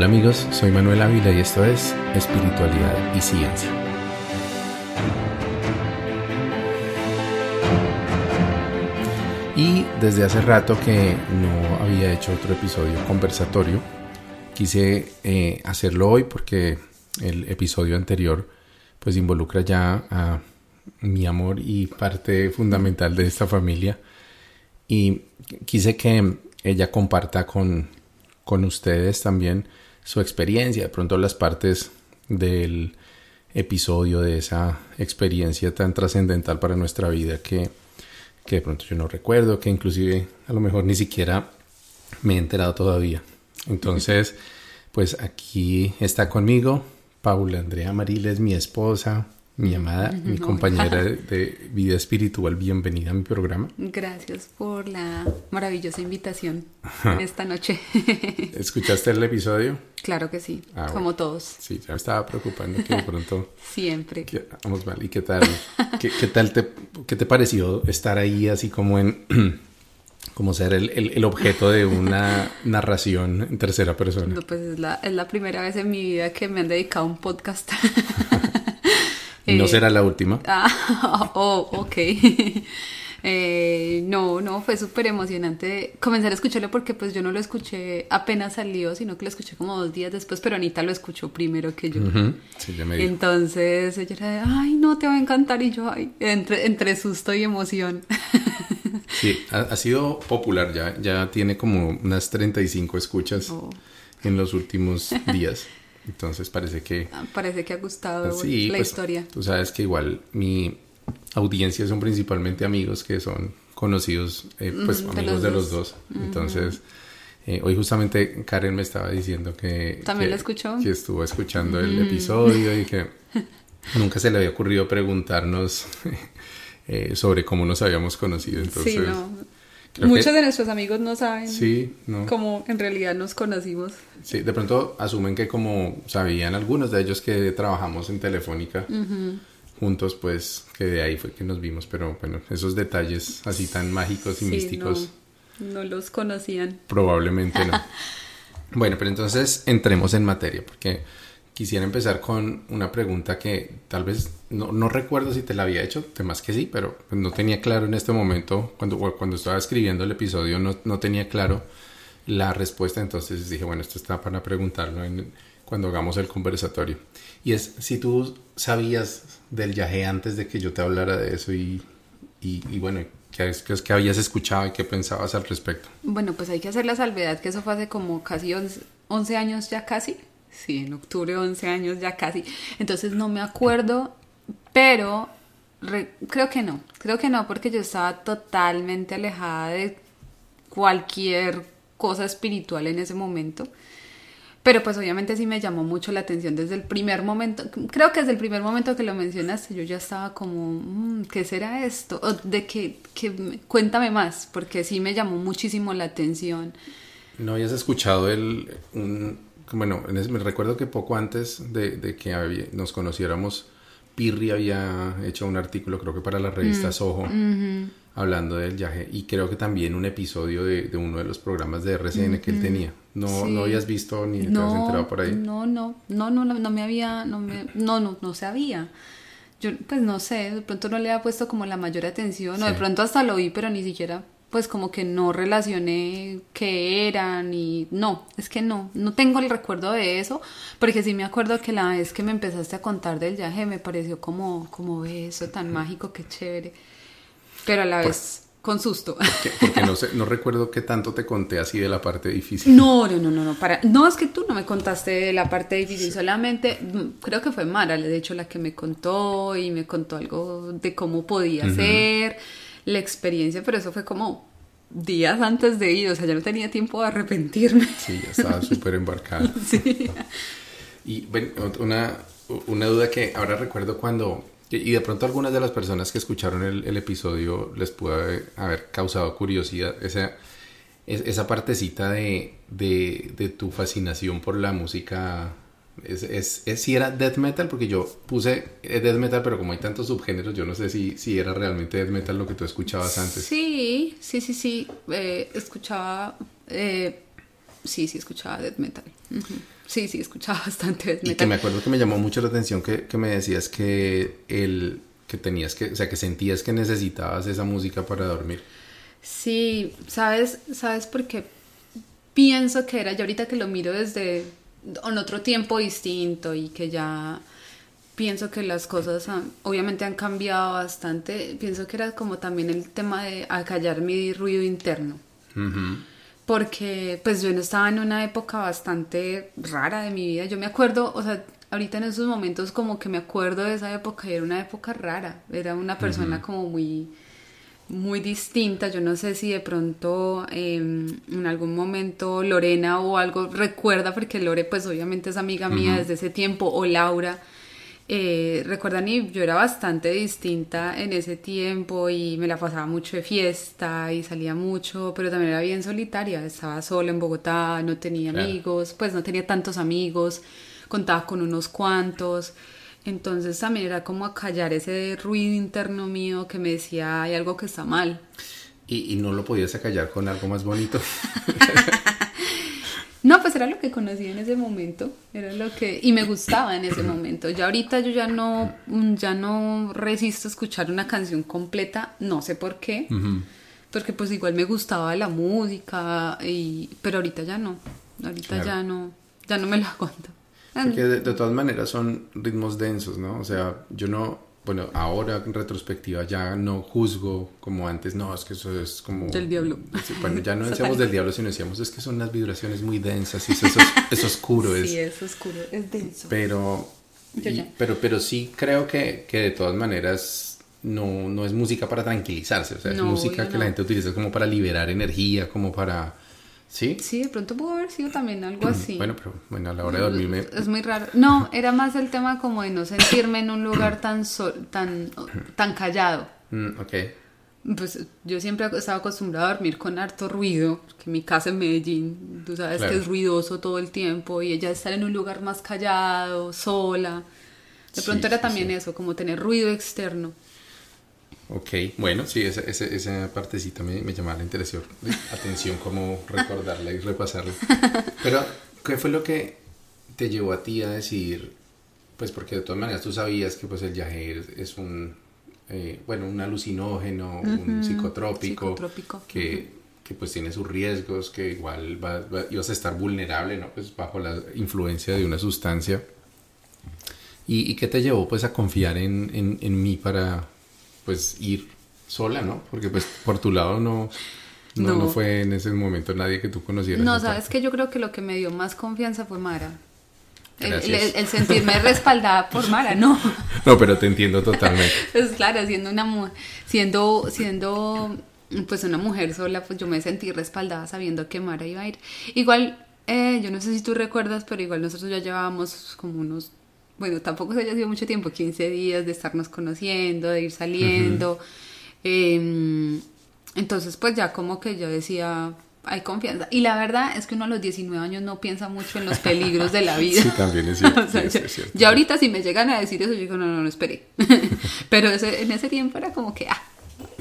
Hola amigos, soy Manuel Ávila y esto es Espiritualidad y Ciencia. Y desde hace rato que no había hecho otro episodio conversatorio, quise eh, hacerlo hoy porque el episodio anterior pues involucra ya a mi amor y parte fundamental de esta familia y quise que ella comparta con, con ustedes también su experiencia, de pronto las partes del episodio de esa experiencia tan trascendental para nuestra vida que, que de pronto yo no recuerdo, que inclusive a lo mejor ni siquiera me he enterado todavía. Entonces, pues aquí está conmigo Paula Andrea Mariles, mi esposa, mi amada, mi compañera de vida espiritual. Bienvenida a mi programa. Gracias por la maravillosa invitación esta noche. ¿Escuchaste el episodio? Claro que sí, ah, como todos. Sí, ya me estaba preocupando que de pronto... Siempre. vamos mal. ¿Y qué tal? ¿Qué, tal te, qué te pareció estar ahí así como en... como ser el, el, objeto de una narración en tercera persona. No, pues es la, es la primera vez en mi vida que me han dedicado a un podcast. No será la última. Ah, oh, ok. Eh, no, no, fue súper emocionante comenzar a escucharlo porque pues yo no lo escuché apenas salió, sino que lo escuché como dos días después, pero Anita lo escuchó primero que yo. sí, ya me dijo. Entonces ella era de, ay, no, te va a encantar y yo, ay, entre, entre susto y emoción. sí, ha, sido popular ya, ya tiene como unas 35 escuchas oh. en los últimos días. Entonces parece que... Ah, parece que ha gustado la pues, historia. Tú sabes que igual mi audiencia son principalmente amigos que son conocidos, eh, pues amigos de los dos. Entonces, eh, hoy justamente Karen me estaba diciendo que... ¿También lo escuchó? Que estuvo escuchando el episodio y que nunca se le había ocurrido preguntarnos eh, sobre cómo nos habíamos conocido. Entonces, sí, no Muchos de nuestros amigos no saben cómo en realidad nos conocimos. Sí, de pronto asumen que como sabían algunos de ellos que trabajamos en Telefónica juntos, pues que de ahí fue que nos vimos, pero bueno, esos detalles así tan mágicos y místicos. No, los conocían. Probablemente no. bueno, pero entonces entremos en materia, porque quisiera empezar con una pregunta que tal vez no, no, recuerdo si te la había hecho, temas que sí, pero pues no tenía claro en este momento, cuando, cuando estaba escribiendo el episodio, no, no tenía claro la respuesta, entonces dije, bueno, esto está para preguntarlo en, cuando hagamos el conversatorio. Y es si tú sabías del viaje antes de que yo te hablara de eso y, y, y bueno, ¿qué, es que habías escuchado y qué pensabas al respecto? Bueno, pues hay que hacer la salvedad que eso fue hace como casi 11, 11 años ya casi. Sí, en octubre 11 años ya casi. Entonces no me acuerdo, pero creo que no. Creo que no porque yo estaba totalmente alejada de cualquier cosa espiritual en ese momento. Pero pues obviamente sí me llamó mucho la atención desde el primer momento, creo que desde el primer momento que lo mencionaste yo ya estaba como, mm, ¿qué será esto? O de que, que, cuéntame más, porque sí me llamó muchísimo la atención. ¿No habías escuchado el, bueno, me recuerdo que poco antes de, que nos conociéramos, Pirri había hecho un artículo, creo que para la revista mm, Soho, hablando del viaje, y creo que también un episodio de, uno de los programas de RCN que él tenía. ¿No, ¿No habías visto ni te habías enterado por ahí? No, no, no, no, no me había, no, me, no, no, no sabía. Yo, pues no sé, de pronto no le había puesto como la mayor atención, o de pronto hasta lo vi, pero ni siquiera pues como que no relacioné qué eran y no, es que no, no tengo el recuerdo de eso, porque sí me acuerdo que la vez que me empezaste a contar del viaje me pareció como, como eso tan mágico, qué chévere, pero a la vez con susto. Porque, no, sé, no recuerdo qué tanto te conté así de la parte difícil. No, no, no, no, no, para, no es que tú no me contaste de la parte difícil, solamente mm, creo que fue Mara, de hecho la que me contó y me contó algo de cómo podía ser la experiencia, pero eso fue como días antes de ir, o sea, ya no tenía tiempo de arrepentirme. Sí, ya estaba súper embarcada. sí. Y bueno, una, una duda que ahora recuerdo cuando, y de pronto algunas de las personas que escucharon el, episodio les pudo haber, causado curiosidad, esa, esa partecita de, de, de tu fascinación por la música es, es, es, si era death metal, porque yo puse death metal, pero como hay tantos subgéneros, yo no sé si, si era realmente death metal lo que tú escuchabas antes. Sí, sí, sí, sí. Eh, escuchaba. Eh, sí, sí, escuchaba death metal. sí, sí, escuchaba bastante Y que me acuerdo que me llamó mucho la atención que, que me decías que el que tenías que, o sea, que sentías que necesitabas esa música para dormir. Sí, ¿sabes? ¿Sabes por qué pienso que era? Yo ahorita que lo miro desde en otro tiempo distinto y que ya pienso que las cosas obviamente han cambiado bastante. Pienso que era como también el tema de acallar mi ruido interno. Porque pues yo no estaba en una época bastante rara de mi vida. Yo me acuerdo, o sea, ahorita en esos momentos como que me acuerdo de esa época y era una época rara. Era una persona como muy muy distinta. Yo no sé si de pronto em, en algún momento Lorena o algo recuerda, porque Lore pues obviamente es amiga mía desde ese tiempo, o Laura. Eh, recuerdan y yo era bastante distinta en ese tiempo y me la pasaba mucho de fiesta y salía mucho, pero también era bien solitaria, estaba sola en Bogotá, no tenía amigos, pues no tenía tantos amigos, contaba con unos cuantos. Entonces también era como acallar ese ruido interno mío que me decía hay algo que está mal. ¿Y, no lo podías acallar con algo más bonito? no, pues era lo que conocía en ese momento, era lo que y me gustaba en ese momento. Ya ahorita yo ya no ya no resisto a escuchar una canción completa, no sé por qué. Porque pues igual me gustaba la música y pero ahorita ya no. Ahorita ya no ya no me lo aguanto. Porque de, todas maneras son ritmos densos, ¿no? O sea, yo no, bueno, ahora en retrospectiva ya no juzgo como antes, no, es que eso es como... Del diablo. Bueno, ya no decíamos del diablo, sino decíamos es que son unas vibraciones muy densas y eso, es, oscuro. Sí, es, oscuro, es denso. Pero, pero, pero sí creo que, que de todas maneras no, no es música para tranquilizarse, o sea, es música que la gente utiliza como para liberar energía, como para ¿Sí? Sí, de pronto pudo haber sido también algo así. Bueno, pero bueno, a la hora de dormirme... Es muy raro. No, era más el tema como de no sentirme en un lugar tan, tan, tan callado. Mm, ok. Pues yo siempre he estado acostumbrado a dormir con harto ruido, que mi casa en Medellín, tú sabes que es ruidoso todo el tiempo, y ella estar en un lugar más callado, sola. De pronto era también eso, como tener ruido externo. Ok, bueno, sí, esa, esa, esa partecita me, me llamaba la atención, atención como recordarla y repasarla. Pero, ¿qué fue lo que te llevó a ti a decir, pues porque de todas maneras tú sabías que pues el viaje es un, eh, bueno, un alucinógeno, un psicotrópico, que, que, pues tiene sus riesgos, que igual ibas a estar vulnerable, ¿no? Pues bajo la influencia de una sustancia. ¿Y, y qué te llevó pues a confiar en, en, en mí para pues ir sola, ¿no? Porque pues por tu lado no, no, fue en ese momento nadie que tú conocieras. No, sabes que yo creo que lo que me dio más confianza fue Mara. El, sentirme respaldada por Mara, no. No, pero te entiendo totalmente. pues claro, siendo una siendo, siendo pues una mujer sola, pues yo me sentí respaldada sabiendo que Mara iba a ir. Igual, eh, yo no sé si tú recuerdas, pero igual nosotros ya llevábamos como unos bueno, tampoco se haya sido mucho tiempo, 15 días de estarnos conociendo, de ir saliendo. Em, entonces, pues ya como que yo decía, hay confianza. Y la verdad es que uno a los 19 años no piensa mucho en los peligros de la vida. Sí, también es cierto. ya, ahorita si me llegan a decir eso, yo digo, no, no, no, espere. Pero en ese tiempo era como que, ah,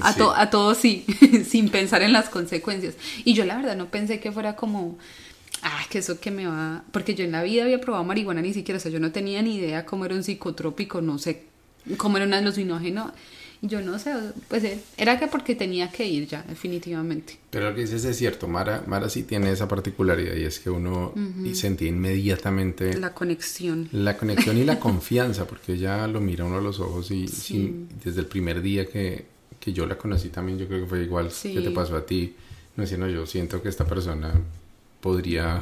a, a todo sí, sin pensar en las consecuencias. Y yo la verdad no pensé que fuera como ah, que eso que me va, porque yo en la vida había probado marihuana ni siquiera, o sea, yo no tenía ni idea cómo era un psicotrópico, no sé cómo era un alucinógeno, yo no sé, pues eh, era que porque tenía que ir ya, definitivamente. Pero lo que dices es cierto, Mara, Mara sí tiene esa particularidad y es que uno sentía inmediatamente... La conexión. La conexión y la confianza, porque ella lo mira uno a los ojos y, desde el primer día que, que, yo la conocí también, yo creo que fue igual que te pasó a ti, no decía, no, yo siento que esta persona podría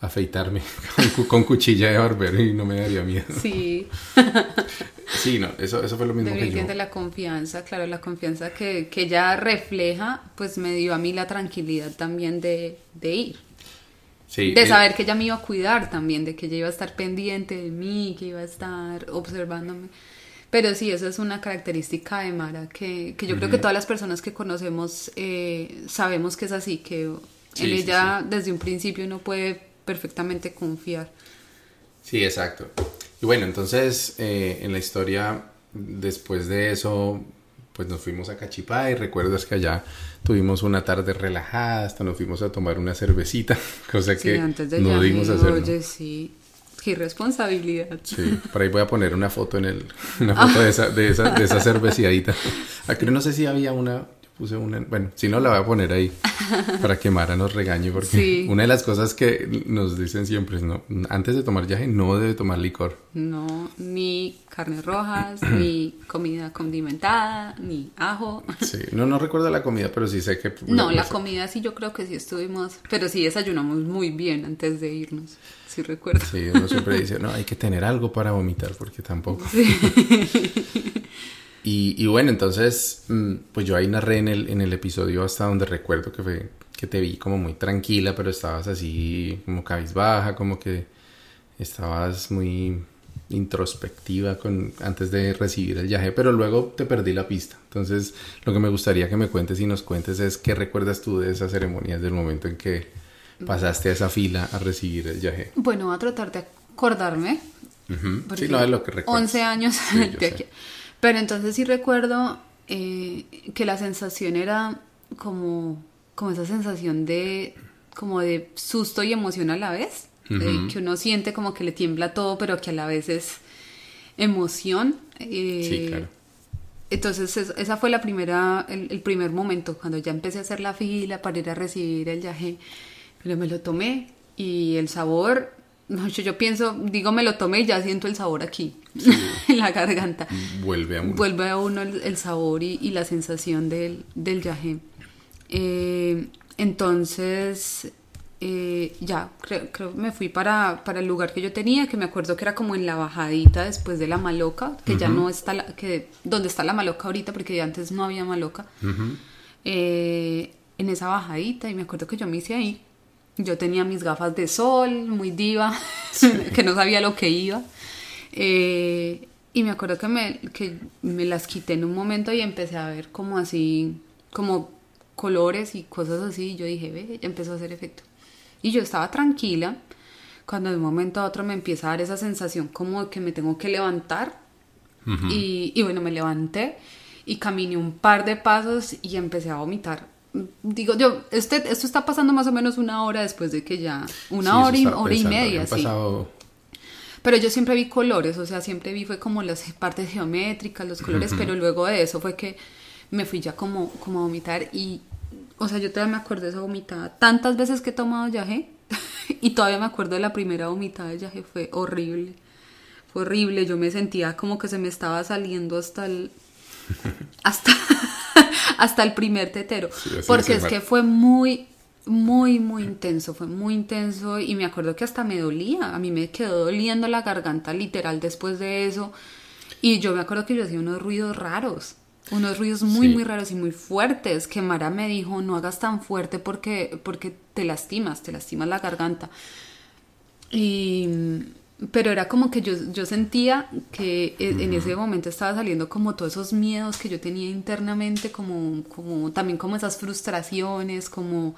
afeitarme con, cuchilla de barbero y no me daría miedo. Sí. sí, no, eso, eso fue lo mismo que yo. de la confianza, claro, la confianza que, que ella refleja, pues me dio a mí la tranquilidad también de, de ir. Sí, de saber que ella me iba a cuidar también, de que ella iba a estar pendiente de mí, que iba a estar observándome. Pero sí, esa es una característica de Mara que, que yo creo que todas las personas que conocemos eh, sabemos que es así, que en ella desde un principio uno puede perfectamente confiar. Sí, exacto. Y bueno, entonces eh, en la historia, después de eso, pues nos fuimos a Cachipá y recuerdas que allá tuvimos una tarde relajada, hasta nos fuimos a tomar una cervecita, cosa Sí, que antes de no dimos a hacer. ¿no? Oye, sí. Qué irresponsabilidad. Sí, por ahí voy a poner una foto en el, una foto de esa, de esa, de esa cerveciadita. Aquí no sé si había una, puse una, bueno, si no la voy a poner ahí para que Mara nos regañe porque Sí. una de las cosas que nos dicen siempre es no, antes de tomar yaje no debe tomar licor. No, ni carnes rojas, ni comida condimentada, ni ajo. Sí, no, no recuerdo la comida, pero sí sé que... No, la comida sí yo creo que sí estuvimos, pero sí desayunamos muy bien antes de irnos, sí recuerdo. Sí, uno siempre dice, no, hay que tener algo para vomitar porque tampoco. Y, y bueno, entonces, mm, pues yo ahí narré en el, en el episodio hasta donde recuerdo que fue que te vi como muy tranquila, pero estabas así como cabizbaja, como que estabas muy introspectiva con, antes de recibir el viaje, pero luego te perdí la pista. Entonces, lo que me gustaría que me cuentes y nos cuentes es qué recuerdas tú de esa ceremonia, del momento en que pasaste a esa fila a recibir el viaje. Bueno, voy a tratar de acordarme. Sí, no es lo que recuerdo. 11 años Sí, yo de sé. aquí. Pero entonces sí recuerdo eh, que la sensación era como, como esa sensación de como de susto y emoción a la vez. que uno siente como que le tiembla todo, pero que a la vez es emoción. eh, Sí, claro. Entonces es- esa fue la primera, el, el primer momento, cuando ya empecé a hacer la fila para ir a recibir el viaje. Pero me lo tomé y el sabor, no, yo, yo pienso, digo me lo tomé y ya siento el sabor aquí, en la garganta. Vuelve a uno. Vuelve a uno el, el sabor y, y la sensación del, del yagé. Eh, entonces, eh, ya, creo, creo que me fui para, para el lugar que yo tenía, que me acuerdo que era como en la bajadita después de la maloca, que ya no está, la, que donde está la maloca ahorita, porque antes no había maloca. Eh, en esa bajadita, y me acuerdo que yo me hice ahí. Yo tenía mis gafas de sol, muy diva, que no sabía lo que iba. Eh, y me acuerdo que me, que me las quité en un momento y empecé a ver como así, como colores y cosas así. Y yo dije, ve, ya empezó a hacer efecto. Y yo estaba tranquila cuando de un momento a otro me empieza a dar esa sensación como que me tengo que levantar. y, y bueno, me levanté y caminé un par de pasos y empecé a vomitar. Digo yo, este, esto está pasando más o menos una hora después de que ya, una Sí, hora y, hora y media, sí. pasado- Pero yo siempre vi colores, o sea, siempre vi fue como las partes geométricas, los colores, pero luego de eso fue que me fui ya como, como a vomitar y, o sea, yo todavía me acuerdo de esa vomitada. Tantas veces que he tomado yaje y todavía me acuerdo de la primera vomitada de yaje, fue horrible. Fue horrible, yo me sentía como que se me estaba saliendo hasta el hasta hasta el primer tetero, Sí, porque es, que fue muy muy muy intenso, fue muy intenso y me acuerdo que hasta me dolía, a mí me quedó doliendo la garganta literal después de eso y yo me acuerdo que yo hacía unos ruidos raros, unos ruidos muy Sí. muy raros y muy fuertes que Mara me dijo, "No hagas tan fuerte porque porque te lastimas, te lastimas la garganta." Y, pero era como que yo, yo sentía que e- en ese momento estaba saliendo como todos esos miedos que yo tenía internamente, como, como también como esas frustraciones, como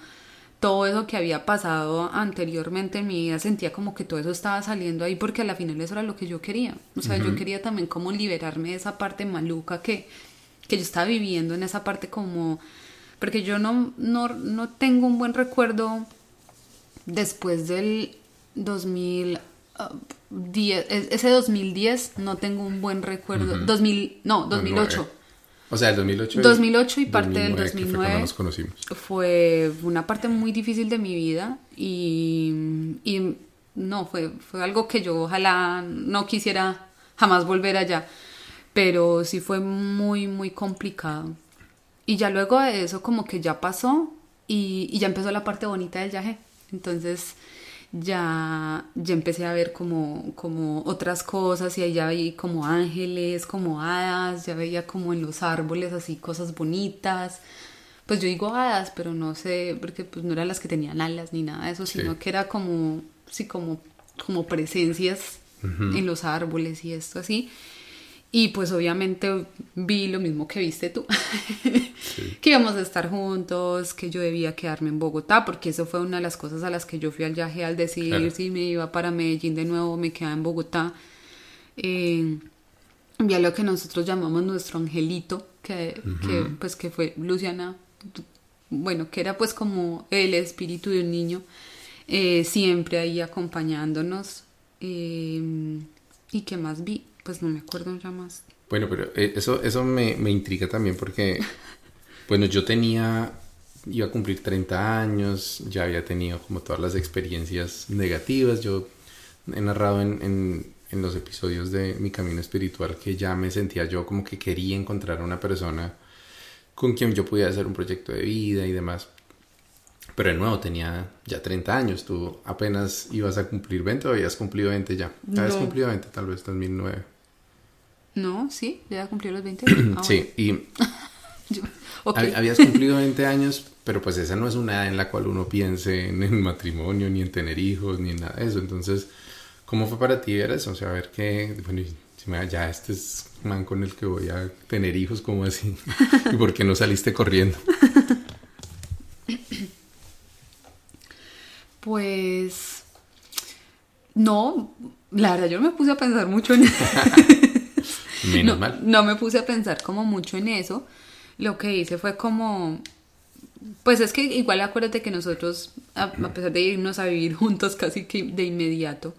todo eso que había pasado anteriormente en mi vida, sentía como que todo eso estaba saliendo ahí porque a la final eso era lo que yo quería. O sea, yo quería también como liberarme de esa parte maluca que, que yo estaba viviendo en esa parte como... Porque yo no, no, no tengo un buen recuerdo después del 2010, es- ese 2010 no tengo un buen recuerdo, 2000, no, 2008. O sea, el 2008. 2008 y parte del 2009, que fue 2009. cuando nos conocimos. Fue una parte muy difícil de mi vida y, y no, fue, fue algo que yo ojalá no quisiera jamás volver allá, pero sí fue muy, muy complicado. Y ya luego de eso como que ya pasó y, y ya empezó la parte bonita del viaje. Entonces ya, ya empecé a ver como, como otras cosas y ahí ya vi como ángeles, como hadas, ya veía como en los árboles así cosas bonitas. Pues yo digo hadas, pero no sé, porque pues no eran las que tenían alas ni nada de eso, Sí. sino que era como, sí, como, como presencias en los árboles y esto así. Y pues obviamente vi lo mismo que viste tú, que íbamos a estar juntos, que yo debía quedarme en Bogotá, porque eso fue una de las cosas a las que yo fui al viaje al decir Claro. si me iba para Medellín de nuevo, me quedaba en Bogotá. Eh, vi a lo que nosotros llamamos nuestro angelito, que, que, pues que fue Luciana, bueno, que era pues como el espíritu de un niño, eh, siempre ahí acompañándonos. Eh, ¿Y qué más vi? Pues no me acuerdo ya más. Bueno, pero eh, eso, eso me, me intriga también porque, bueno, yo tenía, iba a cumplir 30 años, ya había tenido como todas las experiencias negativas, yo he narrado en, en, en los episodios de mi camino espiritual que ya me sentía yo como que quería encontrar a una persona con quien yo pudiera hacer un proyecto de vida y demás. Pero de nuevo, tenía ya 30 años. Tú apenas ibas a cumplir 20 o habías cumplido 20 ya. Habías No. cumplido 20, tal vez 2009. No, sí, ya cumplí los 20. Ah, sí, y. Yo- habías cumplido 20 años, pero pues esa no es una edad en la cual uno piense en matrimonio, ni en tener hijos, ni en nada de eso. Entonces, ¿cómo fue para ti ver eso? O sea, ver que, bueno, y si me- ya este es un man con el que voy a tener hijos, ¿cómo así? ¿Y por qué no saliste corriendo? Pues no, la verdad yo no me puse a pensar mucho en eso. Menos no, mal. no me puse a pensar como mucho en eso. Lo que hice fue como, pues es que igual acuérdate que nosotros, a, a pesar de irnos a vivir juntos casi que de inmediato,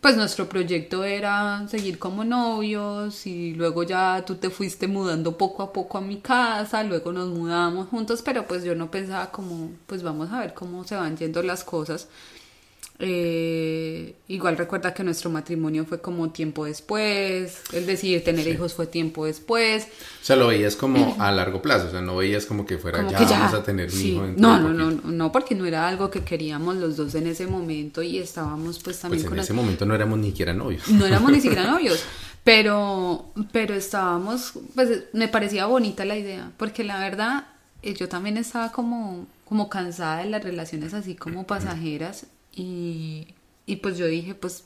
pues nuestro proyecto era seguir como novios y luego ya tú te fuiste mudando poco a poco a mi casa, luego nos mudamos juntos, pero pues yo no pensaba como, pues vamos a ver cómo se van yendo las cosas. Eh, igual recuerda que nuestro matrimonio fue como tiempo después, el decidir tener hijos fue tiempo después. O sea, lo veías como a largo plazo, o sea, no veías como que fuera Como ya que ya, vamos a tener un sí. hijo dentro No, no, no, no, no, porque no era algo que queríamos los dos en ese momento y estábamos pues también Pues en con ese momento no éramos ni siquiera novios. no éramos ni siquiera novios, pero, pero estábamos, pues me parecía bonita la idea, porque la verdad eh, yo también estaba como, como cansada de las relaciones así como pasajeras y, y pues yo dije, pues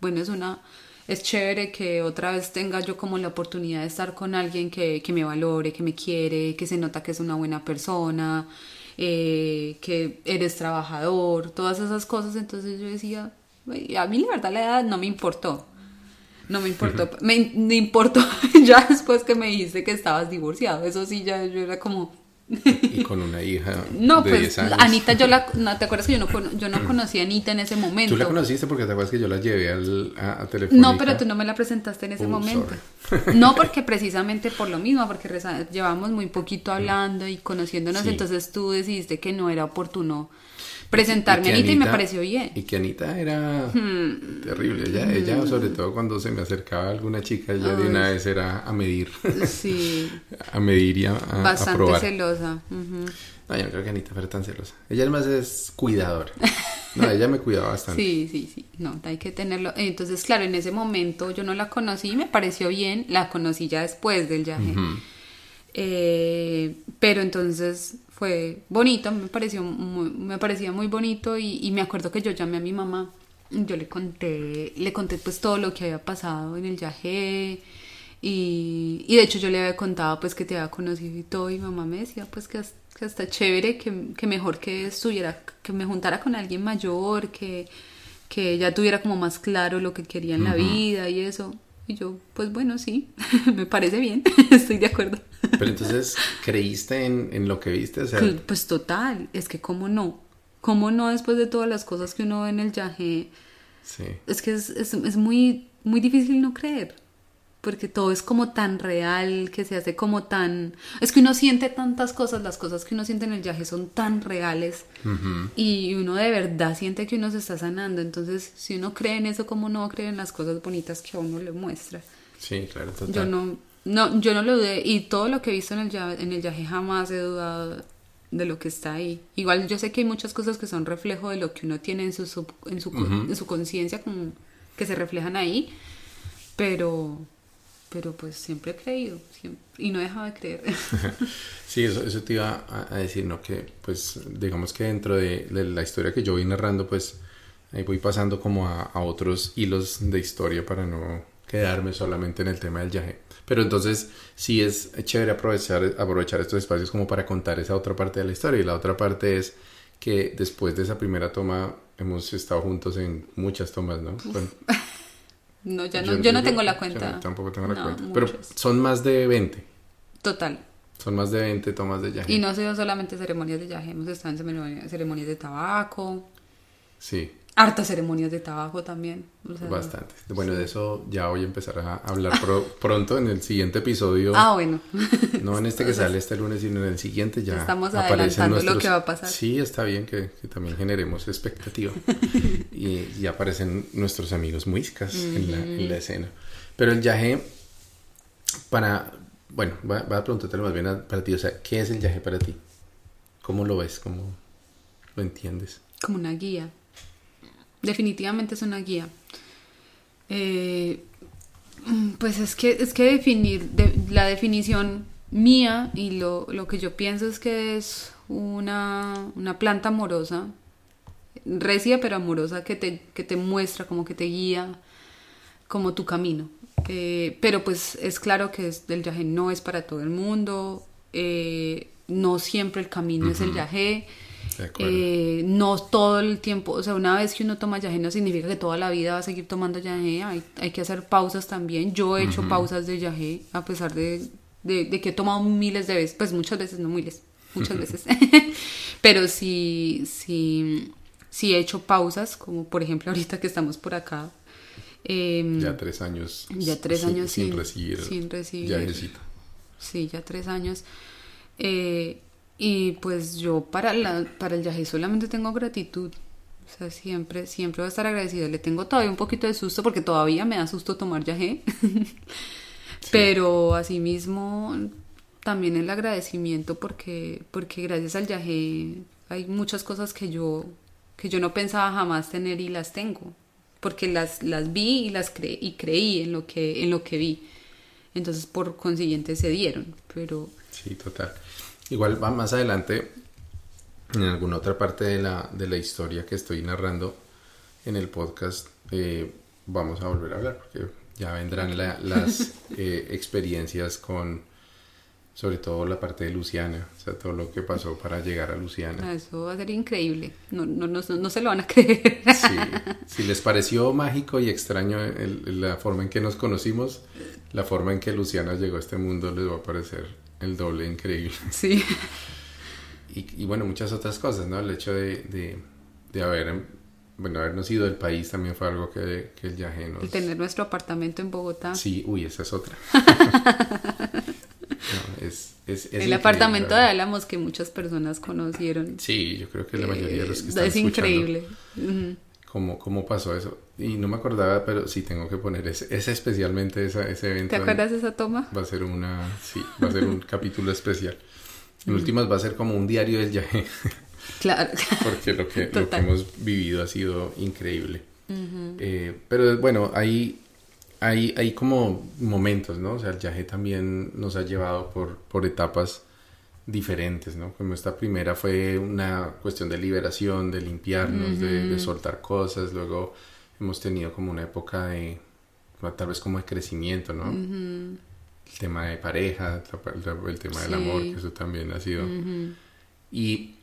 bueno, es una, es chévere que otra vez tenga yo como la oportunidad de estar con alguien que, que me valore, que me quiere, que se nota que es una buena persona, eh, que eres trabajador, todas esas cosas, entonces yo decía, "Güey, a mí la verdad la edad no me importó. No me importó, me, me importó ya después que me dijiste que estabas divorciado. Eso sí, ya yo era como. Y con una hija No, de pues 10 años. Anita, yo la. No, ¿Te acuerdas que yo no, yo no conocí a Anita en ese momento? Tú la conociste porque te acuerdas que yo la llevé al, a. No, pero tú no me la presentaste en ese Oh, momento. No, porque precisamente por lo mismo, porque llevamos muy poquito hablando y conociéndonos, Sí. entonces tú decidiste que no era oportuno presentarme a Anita y me pareció bien. Y que Anita era Hmm. terrible. Ella, ella, sobre todo cuando se me acercaba alguna chica, ella de una vez era a medir. Sí, a medir y a, a- a bastante probar. celosa. No, yo no creo que Anita fuera tan celosa. Ella además es cuidadora. No, ella me cuidaba bastante. Sí, sí, sí, no, hay que tenerlo. Entonces, claro, en ese momento yo no la conocí, me pareció bien, la conocí ya después del viaje. Eh, pero entonces fue bonito, me pareció muy, me parecía muy bonito y, y me acuerdo que yo llamé a mi mamá, yo le conté, le conté pues todo lo que había pasado en el viaje y, y de hecho yo le había contado pues que te había conocido y todo y mamá me decía pues que, as- que está chévere, que, que mejor que estuviera, que me juntara con alguien mayor, que, que ya tuviera como más claro lo que quería en la vida y eso. Y yo, pues bueno, sí, me parece bien, estoy de acuerdo. Pero entonces, ¿creíste en, en lo que viste? O sea, Cl- Pues total, es que cómo no, cómo no después de todas las cosas que uno ve en el viaje, sí. es que es, es, es muy, muy difícil no creer, porque todo es como tan real, que se hace como tan... Es que uno siente tantas cosas, las cosas que uno siente en el viaje son tan reales y uno de verdad siente que uno se está sanando, entonces si uno cree en eso, ¿cómo no cree en las cosas bonitas que a uno le muestra? Sí, claro, total. Yo no, no, yo no lo dudé y todo lo que he visto en el, en el viaje jamás he dudado de lo que está ahí. Igual yo sé que hay muchas cosas que son reflejo de lo que uno tiene en su, sub- en su, en su conciencia que se reflejan ahí, pero, pero pues siempre he creído siempre, y no he dejado de creer. Sí, eso, eso te iba a, a decir, ¿no? Que, pues, digamos que dentro de, de la historia que yo voy narrando, pues, ahí voy pasando como a, a otros hilos de historia para no quedarme solamente en el tema del viaje. Pero entonces, sí es chévere aprovechar, aprovechar estos espacios como para contar esa otra parte de la historia. Y la otra parte es que después de esa primera toma, hemos estado juntos en muchas tomas, ¿no? Bueno, no, ya no, yo, no tengo la cuenta. yo tampoco tengo la No, cuenta. Pero son más de 20. Total. Son más de 20 tomas de yaje. Y no ha sido solamente ceremonias de yaje, hemos estado en ceremonias de tabaco, Sí, hartas ceremonias de tabaco también. o sea, bastante. Bueno, de eso ya voy a empezar a hablar pro- pronto en el siguiente episodio. Ah, bueno. No en este que sale este lunes, sino en el siguiente ya. Estamos adelantando lo que va a pasar. Sí, está bien que, que también generemos expectativa. y aparecen nuestros amigos muiscas en, la, en la escena. Pero el yaje, para. Bueno, va, va a preguntártelo más bien a- para ti. O sea, ¿qué es el yaje para ti? ¿Cómo lo ves? ¿Cómo lo entiendes? Como una guía. Definitivamente es una guía. Eh, pues es que, es que definir, de- la definición mía y lo, lo que yo pienso es que es una, una planta amorosa, recia pero amorosa, que te, que te muestra, como que te guía, como tu camino. Eh, pero pues es claro que es, el yagé no es para todo el mundo, eh, no siempre el camino es el yagé. Eh, no todo el tiempo, o sea, una vez que uno toma yagé no significa que toda la vida va a seguir tomando yagé, hay, hay que hacer pausas también. Yo he hecho pausas de yagé a pesar de, de, de que he tomado miles de veces, pues muchas veces, no miles, muchas veces, pero sí, sí, sí he hecho pausas, como por ejemplo ahorita que estamos por acá. em, ya tres años. ya tres sin- años sin, sin- recibir. sin recibir. yajecito. Sí, ya tres años. Eh, y pues yo para, la, para el viaje solamente tengo gratitud. O sea, siempre, siempre voy a estar agradecida. Le tengo todavía un poquito de susto porque todavía me da susto tomar yagé. Pero asimismo también el agradecimiento porque, porque gracias al yagé hay muchas cosas que yo, que yo no pensaba jamás tener y las tengo. Porque las, las vi y las cre y creí en lo que, en lo que vi. Entonces por consiguiente se dieron. Pero Sí, total. Igual va más adelante, en alguna otra parte de la, de la historia que estoy narrando en el podcast, eh, vamos a volver a hablar, porque ya vendrán la- las eh, experiencias con, sobre todo la parte de Luciana, o sea, todo lo que pasó para llegar a Luciana. eso va a ser increíble. No, no, no, no se lo van a creer. Sí, si les pareció mágico y extraño el- la forma en que nos conocimos, la forma en que Luciana llegó a este mundo les va a parecer el doble increíble. Sí. Y, y bueno, muchas otras cosas, ¿no? El hecho de, de, de haber, bueno, habernos ido del país también fue algo que, que el viaje nos... El tener nuestro apartamento en Bogotá. Sí, uy, esa es otra. No, es, es, es el apartamento de. Álamos que muchas personas conocieron. Sí, yo creo que la mayoría de los que Eh, están es increíble. Ujú. ¿cómo, ¿Cómo pasó eso? Y no me acordaba, pero sí tengo que poner ese, ese especialmente esa, ese evento. ¿Te acuerdas de esa toma? Va a ser una, sí, va a ser un capítulo especial. En últimas va a ser como un diario del viaje. Claro. porque lo que, lo que hemos vivido ha sido increíble. Eh, pero bueno, hay, hay, hay como momentos, ¿no? O sea, el viaje también nos ha llevado por, por etapas diferentes, ¿no? Como esta primera fue una cuestión de liberación, de limpiarnos, de, de soltar cosas. Luego hemos tenido como una época de, tal vez como de crecimiento, ¿no? El tema de pareja, el tema del Sí. amor, que eso también ha sido... Y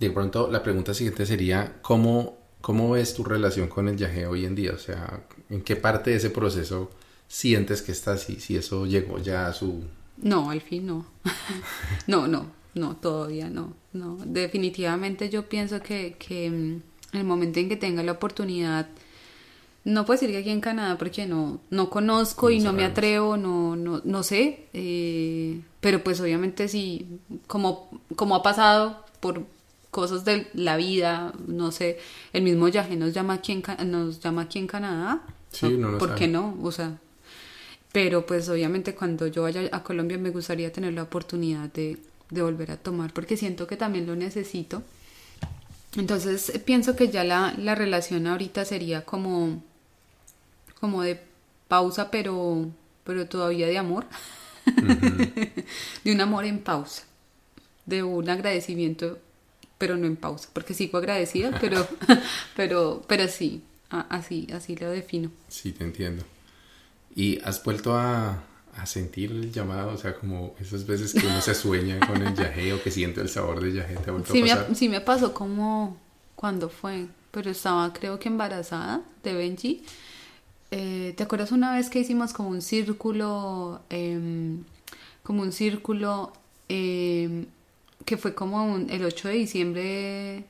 de pronto la pregunta siguiente sería, ¿cómo, cómo ves tu relación con el viaje hoy en día? O sea, ¿en qué parte de ese proceso sientes que estás y si eso llegó ya a su... No, al fin no. no, no, no, todavía no. no. Definitivamente yo pienso que, que mm, el momento en que tenga la oportunidad, no puedo decir que aquí en Canadá porque no, no conozco y No no me atrevo, no, no, no sé, eh, pero pues obviamente sí, como, como ha pasado por cosas de la vida, no sé, el mismo Yahé nos llama aquí en, nos llama aquí en Canadá, Sí, uno no ¿por sabe. qué no? O sea, pero pues obviamente cuando yo vaya a Colombia me gustaría tener la oportunidad de, de volver a tomar porque siento que también lo necesito. Entonces eh, pienso que ya la, la relación ahorita sería como, como de pausa pero, pero todavía de amor. de un amor en pausa. De un agradecimiento pero no en pausa. Porque sigo agradecida pero, pero, pero sí, así, así lo defino. Sí, te entiendo. ¿Y has vuelto a, a sentir el llamado? O sea, como esas veces que uno se sueña con el viaje o que siente el sabor del viaje, ¿te ha vuelto Sí a me, pasar? sí me pasó como cuando fue, pero estaba creo que embarazada de Benji. Eh, ¿Te acuerdas una vez que hicimos como un círculo em, como un círculo eh, que fue como un- el 8 de diciembre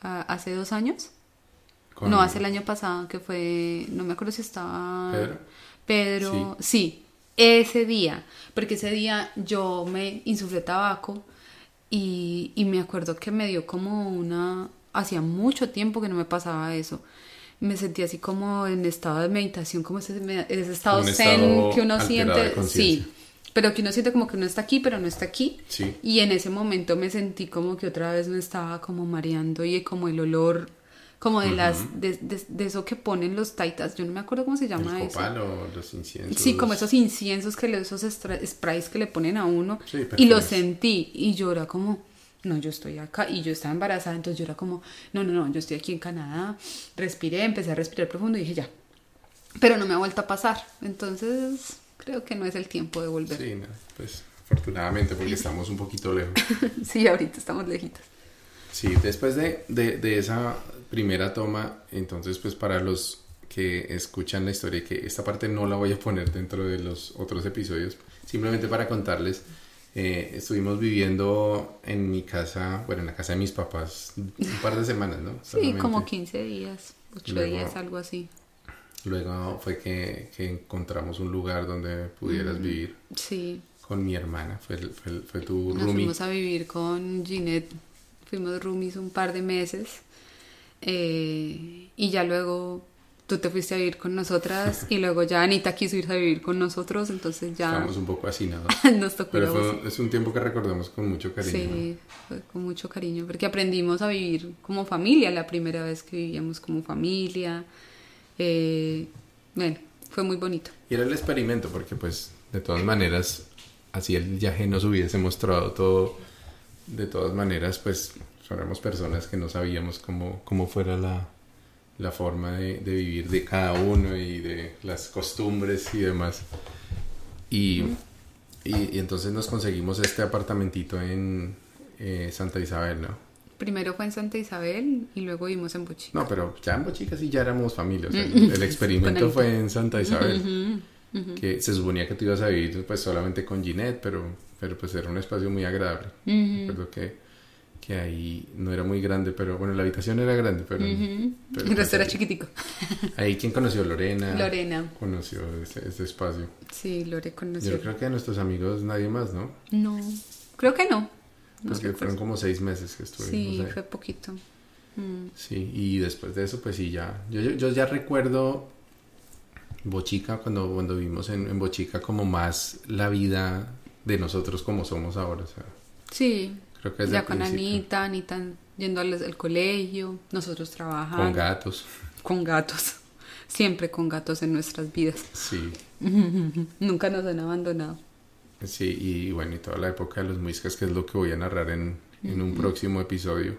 hace dos años. Con- No, hace el año pasado, que fue, no me acuerdo si estaba ¿Pedro? Pedro, sí. Ese día, porque ese día yo me insuflé tabaco y, y me acuerdo que me dio como una, hacía mucho tiempo que no me pasaba eso. Me sentí así como en estado de meditación, como ese, ese estado Un zen estado que uno siente, sí, pero que uno siente como que uno está aquí, pero no está aquí. Sí. Y en ese momento me sentí como que otra vez me estaba como mareando y como el olor, como de las, de, de- de eso que ponen los taitas, yo no me acuerdo cómo se llama El eso. o los inciensos. Sí, como esos inciensos que le, esos sprays que le ponen a uno. Sí, y lo sentí y yo era como, no, yo estoy acá y yo estaba embarazada, entonces yo era como, no, no, no, yo estoy aquí en Canadá. Respiré, empecé a respirar profundo y dije ya. Pero no me ha vuelto a pasar, entonces creo que no es el tiempo de volver. Sí, no, pues afortunadamente porque estamos un poquito lejos. Sí, ahorita estamos lejitas. Sí, después de, de, de esa primera toma, entonces pues para los que escuchan la historia, que esta parte no la voy a poner dentro de los otros episodios, simplemente para contarles, eh, estuvimos viviendo en mi casa, bueno, en la casa de mis papás, un par de semanas, ¿no? Sí, Solamente. como 15 días, 8 Luego- días, algo así. Luego fue que, que encontramos un lugar donde pudieras vivir Sí, con mi hermana, fue, fue, fue tu Nos roomie. fuimos a vivir con Ginette, fuimos roomies un par de meses eh, y ya luego tú te fuiste a vivir con nosotras y luego ya Anita quiso irse a vivir con nosotros, entonces ya Estábamos un poco hacinados. nos tocó Pero fue, es un tiempo que recordamos con mucho cariño. Sí, fue con mucho cariño, porque aprendimos a vivir como familia, la primera vez que vivíamos como familia. Eh, bueno, fue muy bonito. Y era el experimento, porque pues de todas maneras, así el viaje nos hubiese mostrado todo, de todas maneras, pues éramos personas que no sabíamos cómo, cómo fuera la, la forma de, de vivir de cada uno y de las costumbres y demás. Y, y, y entonces nos conseguimos este apartamentito en eh, Santa Isabel, ¿no? Primero fue en Santa Isabel y luego vivimos en Bochica. No, pero ya en Bochica sí ya éramos familia. o sea, el, el experimento fue en Santa Isabel. Que se suponía que tú ibas a vivir pues solamente con Ginette, pero, pero pues era un espacio muy agradable. Recuerdo que, que ahí no era muy grande, pero bueno, la habitación era grande, pero... pero, El pues, resto era ahí- chiquitico. Ahí, ¿quién conoció? Lorena. Lorena. Conoció ese, ese espacio. Sí, Lore conoció. Yo creo que a nuestros amigos nadie más, ¿no? No, creo que no. No Porque fueron pues, como seis meses que estuvimos Sí, ahí. fue poquito. Mm, Sí, y después de eso, pues sí, ya. Yo, yo, yo ya recuerdo Bochica, cuando, cuando vivimos en, en Bochica, como más la vida de nosotros como somos ahora. O sea, Sí, creo que es ya con Anita, Anita yendo al, al colegio, nosotros trabajando. Con gatos. Con gatos. Siempre con gatos en nuestras vidas. Sí, Nunca nos han abandonado. sí, y bueno, y toda la época de los muiscas, que es lo que voy a narrar en, en un próximo episodio.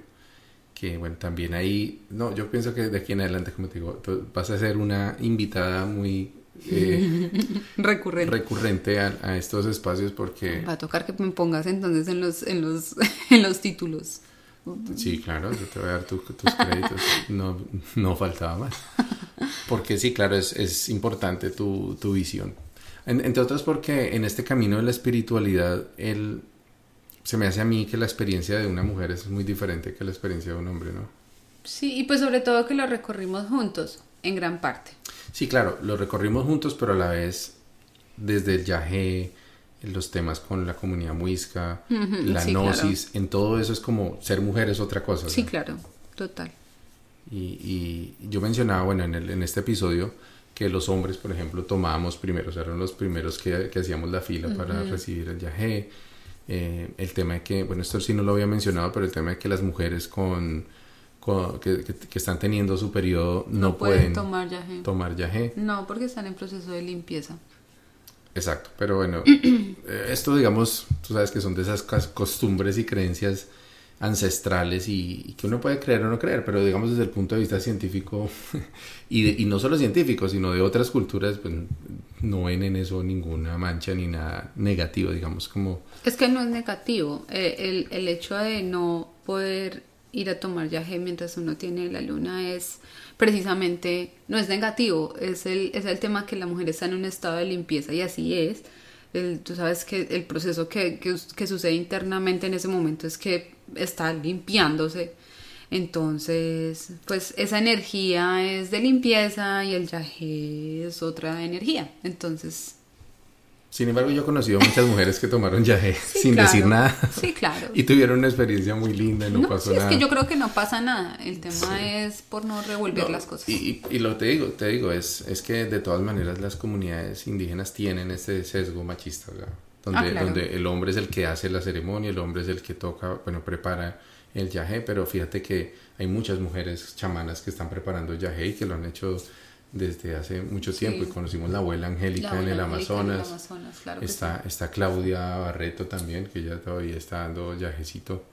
Que bueno, también ahí, no, yo pienso que de aquí en adelante, como te digo, tú vas a ser una invitada muy eh, Recurrente. recurrente a, a estos espacios porque... Va a tocar que me pongas entonces en los, en los, en los títulos. Sí, claro, yo te voy a dar tu- tus créditos. No, no faltaba más. Porque sí, claro, es, es importante tu, tu visión. En- entre otras porque en este camino de la espiritualidad, el, se me hace a mí que la experiencia de una mujer es muy diferente que la experiencia de un hombre, ¿no? Sí, y pues sobre todo que lo recorrimos juntos, en gran parte. Sí, claro, lo recorrimos juntos, pero a la vez desde el yagé, los temas con la comunidad muisca, la sí, gnosis, en todo eso es como ser mujer es otra cosa. Sí, ¿no? claro, total. Y, y yo mencionaba, bueno, en, el- en este episodio, que los hombres, por ejemplo, tomábamos primero, o sea, eran los primeros que, que hacíamos la fila para recibir el yagé. Eh, el tema de que, bueno, esto sí no lo había mencionado, pero el tema de que las mujeres con, con- que, que- que están teniendo su periodo no, pueden, tomar yagé. tomar yagé. No, porque están en proceso de limpieza. Exacto, pero bueno, eh, esto digamos, tú sabes que son de esas costumbres y creencias ancestrales y, y que uno puede creer o no creer, pero digamos desde el punto de vista científico y, de- y no solo científico, sino de otras culturas, pues no ven en eso ninguna mancha ni nada negativo, digamos, como Es que no es negativo. Eh, el, el hecho de no poder ir a tomar yagé mientras uno tiene la luna es precisamente, no es negativo, es el, es el tema que la mujer está en un estado de limpieza y así es, el, tú sabes que el proceso que, que, que sucede internamente en ese momento es que está limpiándose. Entonces, pues esa energía es de limpieza y el yaje es otra energía. Entonces, sin embargo, yo he conocido muchas mujeres que tomaron yaje sin decir nada. Sí, claro. y tuvieron una experiencia muy linda y no, pasó nada. Es que yo creo que no pasa nada. El tema es por no revolver las cosas. Y, y, lo te digo, te digo, es, es que de todas maneras las comunidades indígenas tienen ese sesgo machista, ¿verdad? Donde, ah, donde el hombre es el que hace la ceremonia, el hombre es el que toca, bueno, prepara el yaje, pero fíjate que hay muchas mujeres chamanas que están preparando yaje y que lo han hecho desde hace mucho tiempo y conocimos la abuela Angélica en el Amazonas. está, está Claudia Barreto también, que ya todavía está dando yajecito.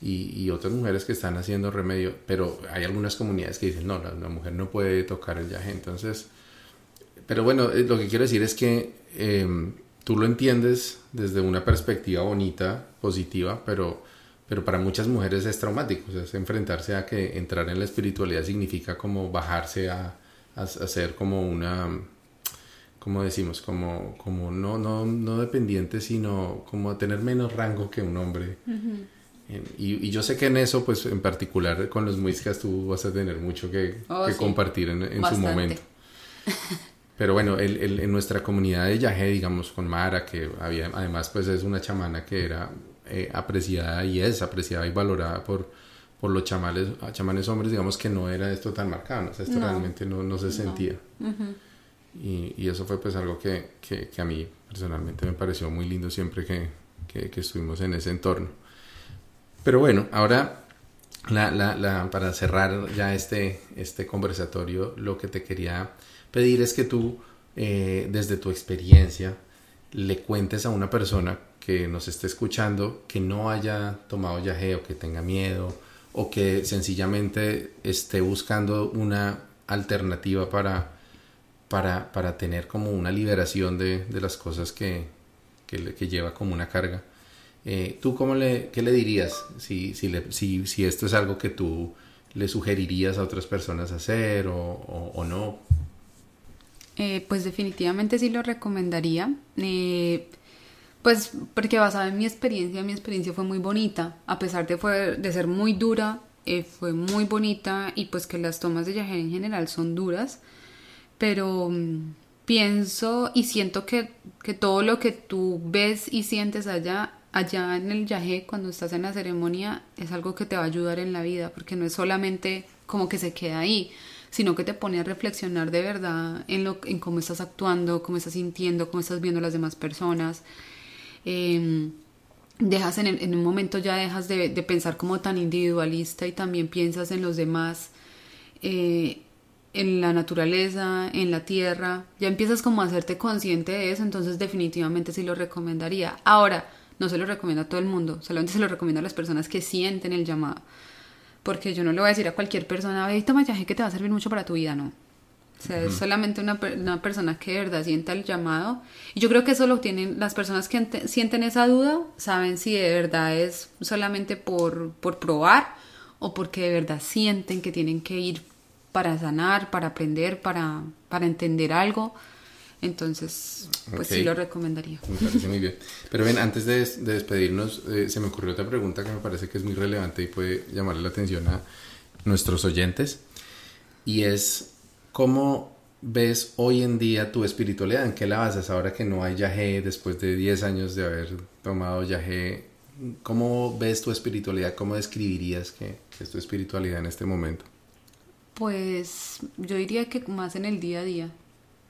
Y, y, otras mujeres que están haciendo remedio, pero hay algunas comunidades que dicen, no, la, mujer no puede tocar el yaje. Entonces, pero bueno, eh, lo que quiero decir es que em, tú lo entiendes desde una perspectiva bonita, positiva, pero, pero para muchas mujeres es traumático. O sea, es enfrentarse a que entrar en la espiritualidad significa como bajarse a hacer como una, como decimos, como, como no, no, no dependiente, sino como tener menos rango que un hombre. y, y, yo sé que en eso, pues en particular con los muiscas, tú vas a tener mucho que, oh, que compartir en, en su momento. Pero bueno, el, el, en nuestra comunidad de Yaje, digamos, con Mara, que había, además pues es una chamana que era eh, apreciada y es apreciada y valorada por, por los chamales, chamanes hombres, digamos que no era esto tan marcado, o sea, esto realmente no, no, se sentía. y, y, eso fue pues algo que, que, que, a mí personalmente me pareció muy lindo siempre que, que estuvimos en ese entorno. Pero bueno, ahora la, la, la, para cerrar ya este, este conversatorio, lo que te quería pedir es que tú, eh, desde tu experiencia, le cuentes a una persona que nos esté escuchando que no haya tomado yaje o que tenga miedo o que sencillamente esté buscando una alternativa para, para, para tener como una liberación de, de las cosas que, que, que, lleva como una carga. Eh, ¿Tú cómo le, qué le dirías si, si, si, si, esto es algo que tú le sugerirías a otras personas hacer o, o, no? Eh, pues definitivamente sí lo recomendaría. Eh, pues porque basada en mi experiencia, mi experiencia fue muy bonita, a pesar de, fue, de ser muy dura, eh, fue muy bonita y pues que las tomas de yaje en general son duras, pero mm, pienso y siento que, que, todo lo que tú ves y sientes allá, allá en el yaje cuando estás en la ceremonia es algo que te va a ayudar en la vida, porque no es solamente como que se queda ahí, sino que te pone a reflexionar de verdad en, lo, en cómo estás actuando, cómo estás sintiendo, cómo estás viendo a las demás personas. Em, dejas en, un momento ya dejas de, pensar como tan individualista y también piensas en los demás, eh, en la naturaleza, en la tierra, ya empiezas como a hacerte consciente de eso, entonces definitivamente sí lo recomendaría. Ahora, no se lo recomiendo a todo el mundo, solamente se lo recomiendo a las personas que sienten el llamado, porque yo no le voy a decir a cualquier persona, ve, toma viaje que te va a servir mucho para tu vida, no. O sea, es solamente una, una, persona que de verdad sienta el llamado. Y yo creo que eso lo tienen las personas que sienten esa duda, saben si de verdad es solamente por, por probar o porque de verdad sienten que tienen que ir para sanar, para aprender, para, para entender algo. Entonces, pues sí lo recomendaría. Me parece muy bien. Pero bien, antes de, de despedirnos, eh, se me ocurrió otra pregunta que me parece que es muy relevante y puede llamarle la atención a nuestros oyentes. Y es, ¿Cómo ves hoy en día tu espiritualidad? ¿En qué la basas ahora que no hay yagé después de 10 años de haber tomado yagé? ¿Cómo ves tu espiritualidad? ¿Cómo describirías que, es tu espiritualidad en este momento? Pues yo diría que más en el día a día,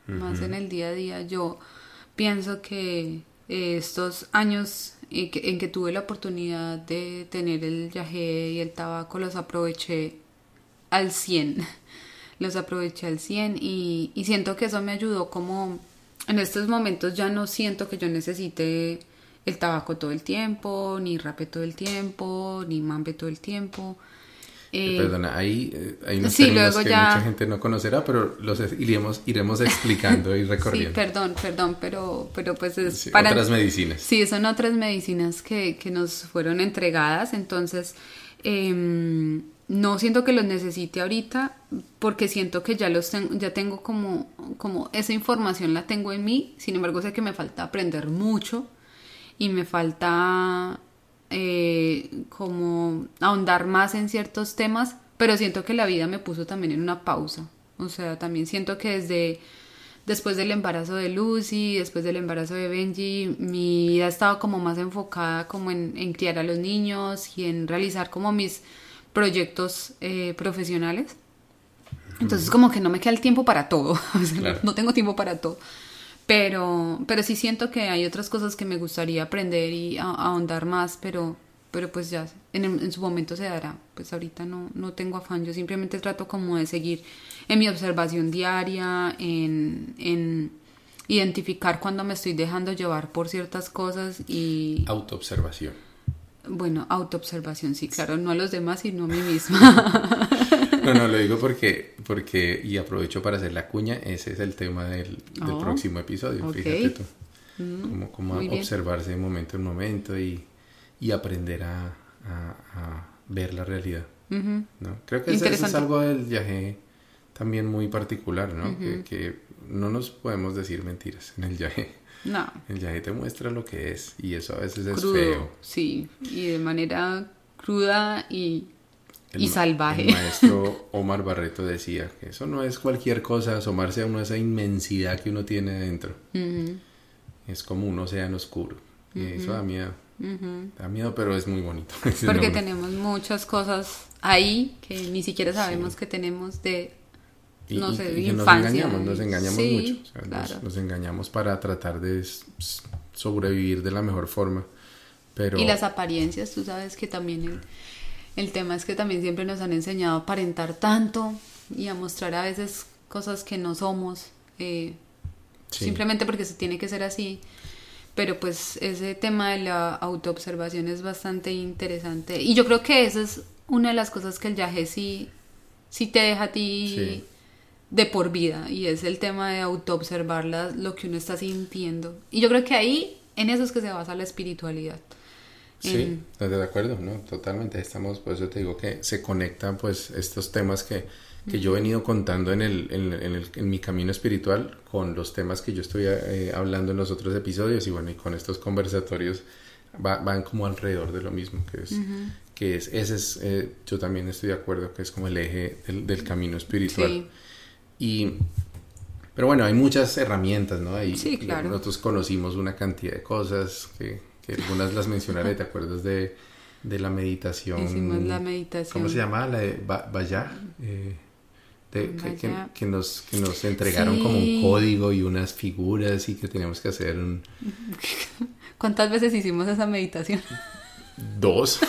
más en el día a día. Yo pienso que estos años en que, en que, tuve la oportunidad de tener el yagé y el tabaco los aproveché al 100 los aproveché al 100 y, y siento que eso me ayudó como en estos momentos ya no siento que yo necesite el tabaco todo el tiempo, ni rape todo el tiempo, ni mambe todo el tiempo. Eh, Perdona, ahí eh, hay unos sí, términos que mucha gente no conocerá, pero los iremos, iremos explicando y recorriendo. Sí, perdón, perdón, pero, pero pues es para... Otras medicinas. Sí, son otras medicinas que, que nos fueron entregadas, entonces... Eh, no siento que los necesite ahorita porque siento que ya los tengo, ya tengo como, como esa información la tengo en mí, sin embargo sé que me falta aprender mucho y me falta eh, como ahondar más en ciertos temas, pero siento que la vida me puso también en una pausa, o sea, también siento que desde después del embarazo de Lucy, después del embarazo de Benji, mi vida estaba como más enfocada como en, en criar a los niños y en realizar como mis proyectos eh, profesionales. Entonces como que no me queda el tiempo para todo, no tengo tiempo para todo. Pero, pero sí siento que hay otras cosas que me gustaría aprender y ahondar más, pero, pero pues ya en, en, su momento se dará. Pues ahorita no, no tengo afán, yo simplemente trato como de seguir en mi observación diaria, en, en identificar cuando me estoy dejando llevar por ciertas cosas y... Autoobservación. Bueno, autoobservación, sí, claro, no a los demás, sino a mí misma. no, no, lo digo porque, porque, y aprovecho para hacer la cuña, ese es el tema del, oh, próximo episodio, fíjate tú. Mm, como, observarse de momento en momento y, y aprender a, a, ver la realidad. ¿no? Creo que eso, es algo del viaje también muy particular, ¿no? que, que no nos podemos decir mentiras en el viaje. No. El viaje te muestra lo que es y eso a veces es feo. Sí, y de manera cruda y, y salvaje. El maestro Omar Barreto decía que eso no es cualquier cosa, asomarse a uno esa inmensidad que uno tiene dentro. Es como un océano oscuro. Y eso da miedo. Da miedo, pero es muy bonito. Porque tenemos muchas cosas ahí que ni siquiera sabemos que tenemos de no sé, y, nos engañamos, nos engañamos mucho. nos, engañamos para tratar de sobrevivir de la mejor forma. Pero... Y las apariencias, tú sabes que también el, el tema es que también siempre nos han enseñado a aparentar tanto y a mostrar a veces cosas que no somos, eh, simplemente porque se tiene que ser así. Pero pues ese tema de la autoobservación es bastante interesante. Y yo creo que esa es una de las cosas que el viaje sí, sí te deja a ti de por vida y es el tema de autoobservar lo que uno está sintiendo. Y yo creo que ahí, en eso es que se basa la espiritualidad. Sí, estoy de acuerdo, ¿no? Totalmente, estamos, por eso te digo que se conectan pues estos temas que, que yo he venido contando en, el, en, el, en, mi camino espiritual con los temas que yo estoy eh, hablando en los otros episodios y bueno, y con estos conversatorios van como alrededor de lo mismo, que es, que es ese es, eh, yo también estoy de acuerdo que es como el eje del, del camino espiritual. Sí y, pero bueno, hay muchas herramientas, ¿no? Ahí, sí, claro. Nosotros conocimos una cantidad de cosas que, que algunas las mencionaré, ¿te acuerdas de, de, la meditación? Hicimos la meditación. ¿Cómo se llama? La de Vaya. Eh, que, que, nos, que nos entregaron como un código y unas figuras y que teníamos que hacer un... ¿Cuántas veces hicimos esa meditación? Dos.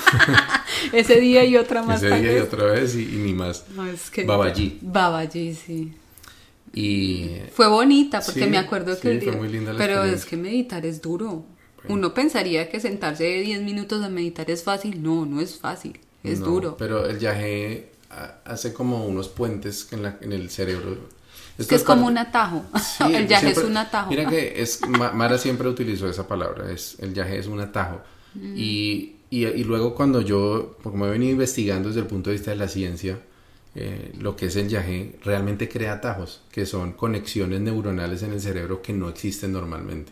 Ese día y otra más. Ese día y otra vez y, ni más. No, es que... Babaji. Babaji, sí. Y... Fue bonita porque me acuerdo que... Fue muy linda la Pero es que meditar es duro. Uno pensaría que sentarse 10 minutos a meditar es fácil. No, no es fácil. Es duro. Pero el viaje hace como unos puentes en, la, en el cerebro. es que es como un atajo. el viaje es un atajo. Mira que es, Mara siempre utilizó esa palabra. Es, el viaje es un atajo. Mm. Y y, y, luego cuando yo, como he venido investigando desde el punto de vista de la ciencia, eh, lo que es el yagé realmente crea atajos, que son conexiones neuronales en el cerebro que no existen normalmente.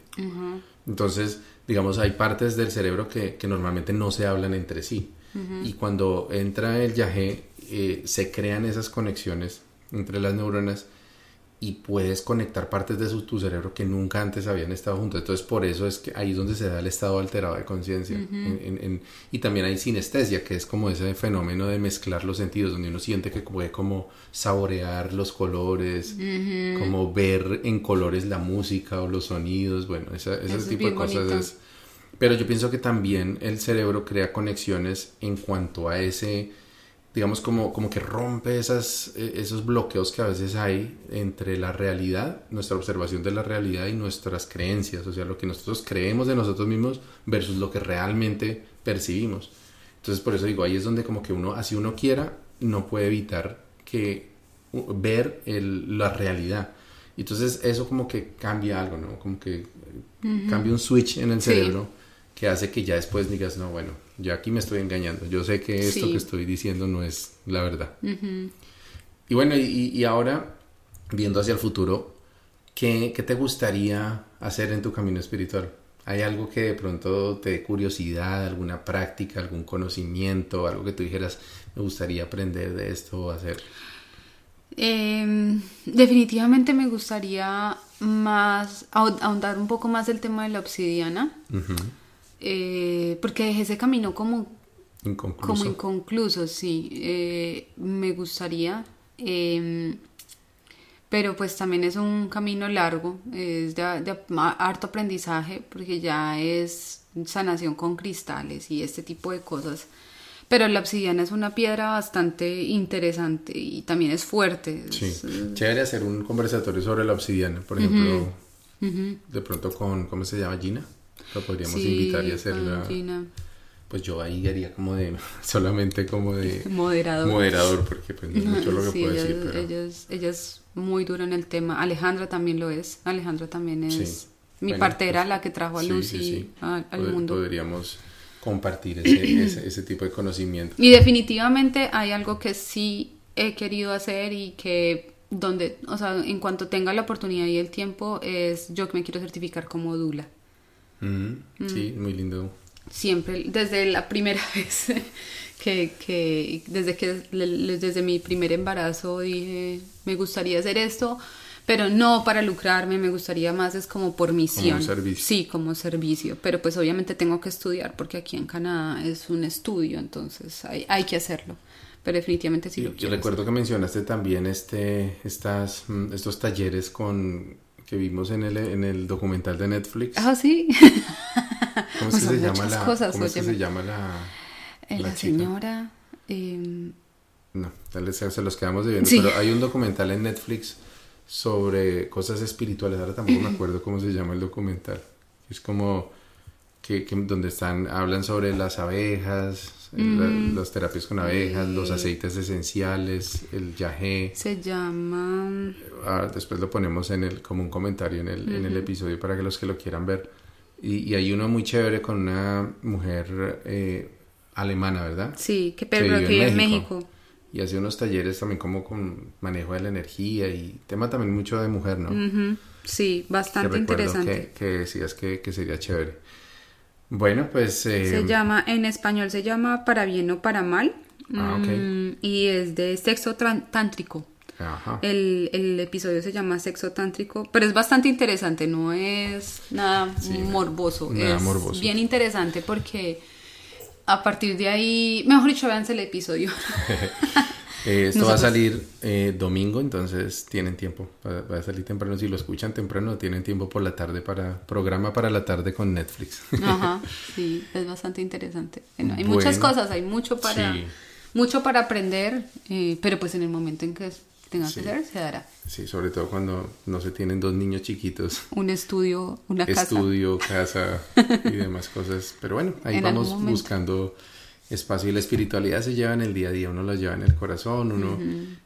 Entonces, digamos, hay partes del cerebro que, que normalmente no se hablan entre sí. Y cuando entra el yagé, eh, se crean esas conexiones entre las neuronas y puedes conectar partes de su, tu cerebro que nunca antes habían estado juntos. Entonces, por eso es que ahí es donde se da el estado alterado de conciencia. y también hay sinestesia, que es como ese fenómeno de mezclar los sentidos, donde uno siente que puede como saborear los colores, como ver en colores la música o los sonidos, bueno, ese tipo de cosas es... Pero yo pienso que también el cerebro crea conexiones en cuanto a ese digamos, como, como que rompe esas, e, esos bloqueos que a veces hay entre la realidad, nuestra observación de la realidad y nuestras creencias, o sea, lo que nosotros creemos de nosotros mismos versus lo que realmente percibimos. Entonces, por eso digo, ahí es donde como que uno, así uno quiera, no puede evitar que ver el, la realidad. Entonces, eso como que cambia algo, ¿no? Como que cambia un switch en el cerebro que hace que ya después digas, no, bueno, ya aquí me estoy engañando. Yo sé que esto Sí. que estoy diciendo no es la verdad. Y bueno, y, y ahora, viendo hacia el futuro, ¿qué, ¿qué te gustaría hacer en tu camino espiritual? ¿Hay algo que de pronto te dé curiosidad, alguna práctica, algún conocimiento, algo que tú dijeras, me gustaría aprender de esto o hacer? Eh, definitivamente me gustaría más ahond- ahondar un poco más el tema de la obsidiana. Eh, porque dejé ese camino como Inconcluso. como inconcluso, sí. Eh, me gustaría. eh, pero pues también es un camino largo, es de, harto aprendizaje, porque ya es sanación con cristales y este tipo de cosas. Pero la obsidiana es una piedra bastante interesante y también es fuerte. Sí, chévere hacer un conversatorio sobre la obsidiana, por ejemplo, de pronto con, ¿cómo se llama? Gina. Lo podríamos sí, invitar y hacerla. Gina, Pues yo ahí haría como de, solamente como de Moderador. moderador, porque pues no es mucho lo que Sí, puedo decir, pero ella es, ella es muy dura en el tema. Alejandra también lo es. Alejandra también es Sí. mi Bueno, partera, pues, la que trajo a sí, Lucy sí, sí. al, al Pod- mundo. Podríamos compartir ese, ese, ese tipo de conocimiento. Y definitivamente hay algo que sí he querido hacer y que donde, o sea, en cuanto tenga la oportunidad y el tiempo, es yo que me quiero certificar como Dula. Mm, Sí, muy lindo. Siempre, desde la primera vez que, que desde que desde mi primer embarazo dije, me gustaría hacer esto, pero no para lucrarme, me gustaría más es como por misión. servicio. Sí, como servicio, pero pues obviamente tengo que estudiar porque aquí en Canadá es un estudio, entonces hay, hay que hacerlo. Pero definitivamente sí Y- lo y quiero. recuerdo que mencionaste también este, estas, mm, estos talleres con que vimos en el, en el documental de Netflix. Ah, sí. ¿Cómo es que Son se llama la, cosas, ¿cómo es que óyeme. se llama la, Eh, la señora. em, No, tal vez se se los quedamos debiendo, Sí. pero hay un documental en Netflix sobre cosas espirituales, ahora tampoco me acuerdo cómo se llama el documental. Es como que, que donde están, hablan sobre las abejas, eh, la- las terapias con abejas, los aceites esenciales, el yagé. se llama. Ah, después lo ponemos en el, como un comentario en el, en el episodio para que los que lo quieran ver. Y, y hay uno muy chévere con una mujer eh, alemana, ¿verdad? Sí, que que pero vive que en vive en México. Y hace unos talleres también como con manejo de la energía y tema también mucho de mujer, ¿no? Sí, bastante interesante. Que, que decías que, que sería chévere. Bueno, pues... eh, Se llama, en español se llama Para bien o para mal. Ah, ok. Mm, Y es de sexo tántrico. Ajá. El, el episodio se llama Sexo Tántrico, pero es bastante interesante, no es nada morboso. nada es morboso. bien interesante porque a partir de ahí, mejor dicho, véanse el episodio. Eh, esto va a salir eh, domingo, entonces tienen tiempo. Va, va a salir temprano. Si lo escuchan temprano, tienen tiempo por la tarde para... Programa para la tarde con Netflix. Ajá, sí, es bastante interesante. Bueno, hay Bueno. muchas cosas, hay mucho para, Sí. mucho para aprender, eh, pero pues en el momento en que tenga Sí. que ser, se dará. sí, sobre todo cuando no se tienen dos niños chiquitos. Un estudio, una casa. Estudio, casa y demás cosas. Pero bueno, ahí En vamos buscando espacio y la espiritualidad se lleva en el día a día, uno la lleva en el corazón, uno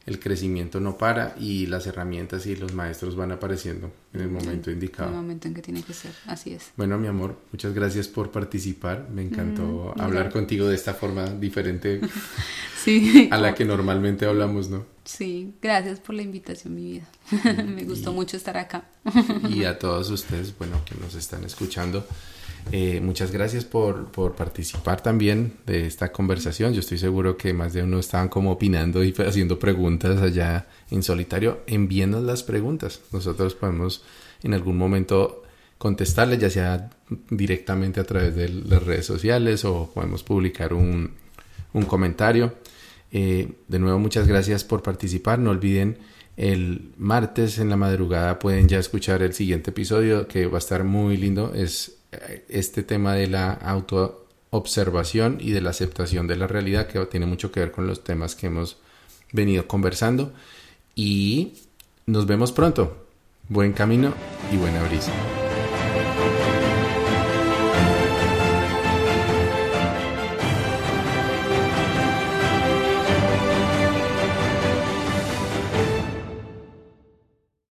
el crecimiento no para y las herramientas y los maestros van apareciendo en el momento En el indicado. momento en que tiene que ser, así es. Bueno, mi amor, muchas gracias por participar. Me encantó hablar contigo de esta forma diferente Sí, a la que normalmente hablamos, ¿no? sí, gracias por la invitación, mi vida. Me gustó mucho estar acá. Y a todos ustedes, bueno, que nos están escuchando, eh, muchas gracias por, por participar también de esta conversación. Yo estoy seguro que más de uno estaban como opinando y haciendo preguntas allá en solitario. Envíenos las preguntas. Nosotros podemos en algún momento contestarles, ya sea directamente a través de las redes sociales o podemos publicar un, un comentario. Eh, de nuevo, muchas gracias por participar. No olviden, el martes en la madrugada pueden ya escuchar el siguiente episodio que va a estar muy lindo. Es este tema de la autoobservación y de la aceptación de la realidad que tiene mucho que ver con los temas que hemos venido conversando. Y nos vemos pronto. Buen camino y buena brisa.